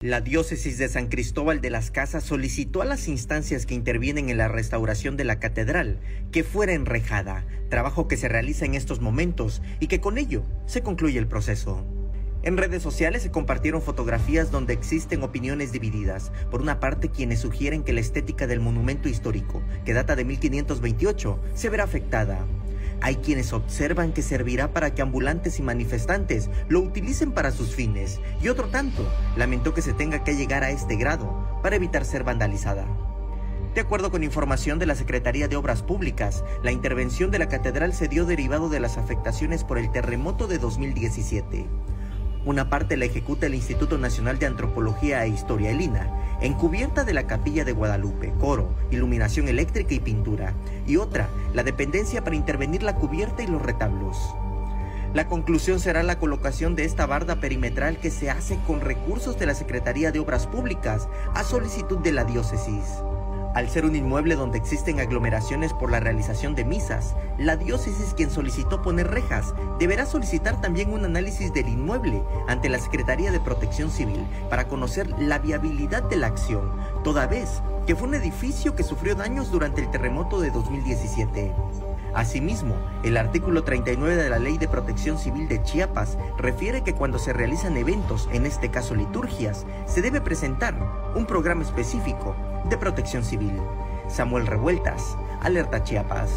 La diócesis de San Cristóbal de las Casas solicitó a las instancias que intervienen en la restauración de la catedral que fuera enrejada, trabajo que se realiza en estos momentos y que con ello se concluye el proceso. En redes sociales se compartieron fotografías donde existen opiniones divididas. Por una parte, quienes sugieren que la estética del monumento histórico, que data de 1528, se verá afectada. Hay quienes observan que servirá para que ambulantes y manifestantes lo utilicen para sus fines, y otro tanto lamentó que se tenga que llegar a este grado para evitar ser vandalizada. De acuerdo con información de la Secretaría de Obras Públicas, la intervención de la catedral se dio derivado de las afectaciones por el terremoto de 2017. Una parte la ejecuta el Instituto Nacional de Antropología e Historia, el en cubierta de la Capilla de Guadalupe, coro, iluminación eléctrica y pintura, y otra, la dependencia para intervenir la cubierta y los retablos. La conclusión será la colocación de esta barda perimetral que se hace con recursos de la Secretaría de Obras Públicas a solicitud de la diócesis. Al ser un inmueble donde existen aglomeraciones por la realización de misas, la diócesis quien solicitó poner rejas deberá solicitar también un análisis del inmueble ante la Secretaría de Protección Civil para conocer la viabilidad de la acción, toda vez que fue un edificio que sufrió daños durante el terremoto de 2017. Asimismo, el artículo 39 de la Ley de Protección Civil de Chiapas refiere que cuando se realizan eventos, en este caso liturgias, se debe presentar un programa específico de protección civil. Samuel Revueltas, Alerta Chiapas.